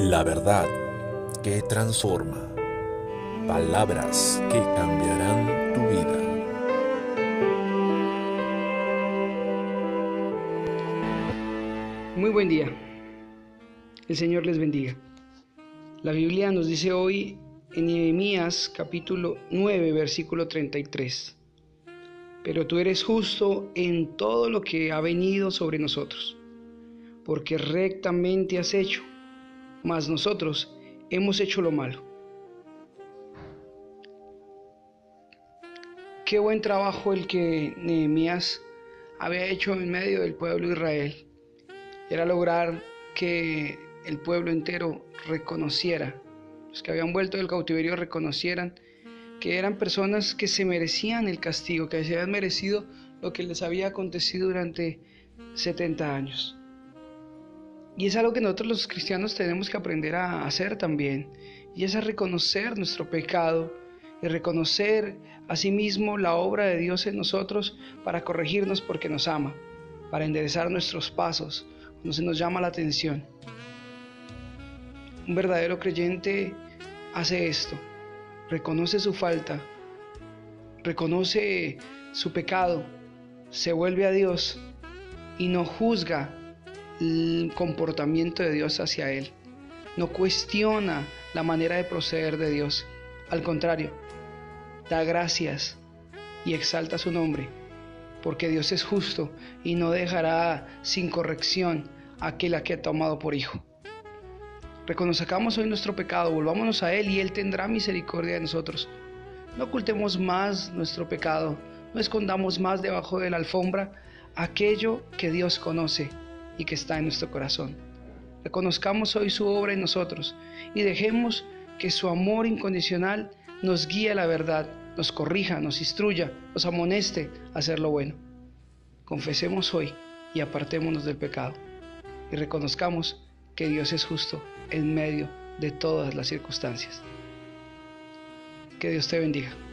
La verdad que transforma. Palabras que cambiarán tu vida. Muy buen día. El Señor les bendiga. La Biblia nos dice hoy en Nehemías capítulo 9 versículo 33. Pero tú eres justo en todo lo que ha venido sobre nosotros, porque rectamente has hecho, mas nosotros hemos hecho lo malo. Qué buen trabajo el que Nehemías había hecho en medio del pueblo de Israel. Era lograr que el pueblo entero reconociera, los que habían vuelto del cautiverio reconocieran que eran personas que se merecían el castigo, que se habían merecido lo que les había acontecido durante 70 años. Y es algo que nosotros los cristianos tenemos que aprender a hacer también, y es a reconocer nuestro pecado y reconocer asimismo la obra de Dios en nosotros para corregirnos porque nos ama, para enderezar nuestros pasos cuando se nos llama la atención. Un verdadero creyente hace esto, reconoce su falta, reconoce su pecado, se vuelve a Dios y no juzga el comportamiento de Dios hacia él, no cuestiona la manera de proceder de Dios, al contrario, da gracias y exalta su nombre, porque Dios es justo y no dejará sin corrección a aquel a que ha tomado por hijo. Reconozcamos hoy nuestro pecado, volvámonos a Él y Él tendrá misericordia de nosotros. No ocultemos más nuestro pecado, no escondamos más debajo de la alfombra aquello que Dios conoce y que está en nuestro corazón. Reconozcamos hoy su obra en nosotros y dejemos que su amor incondicional nos guíe a la verdad, nos corrija, nos instruya, nos amoneste a hacer lo bueno. Confesemos hoy y apartémonos del pecado y reconozcamos que Dios es justo en medio de todas las circunstancias. Que Dios te bendiga.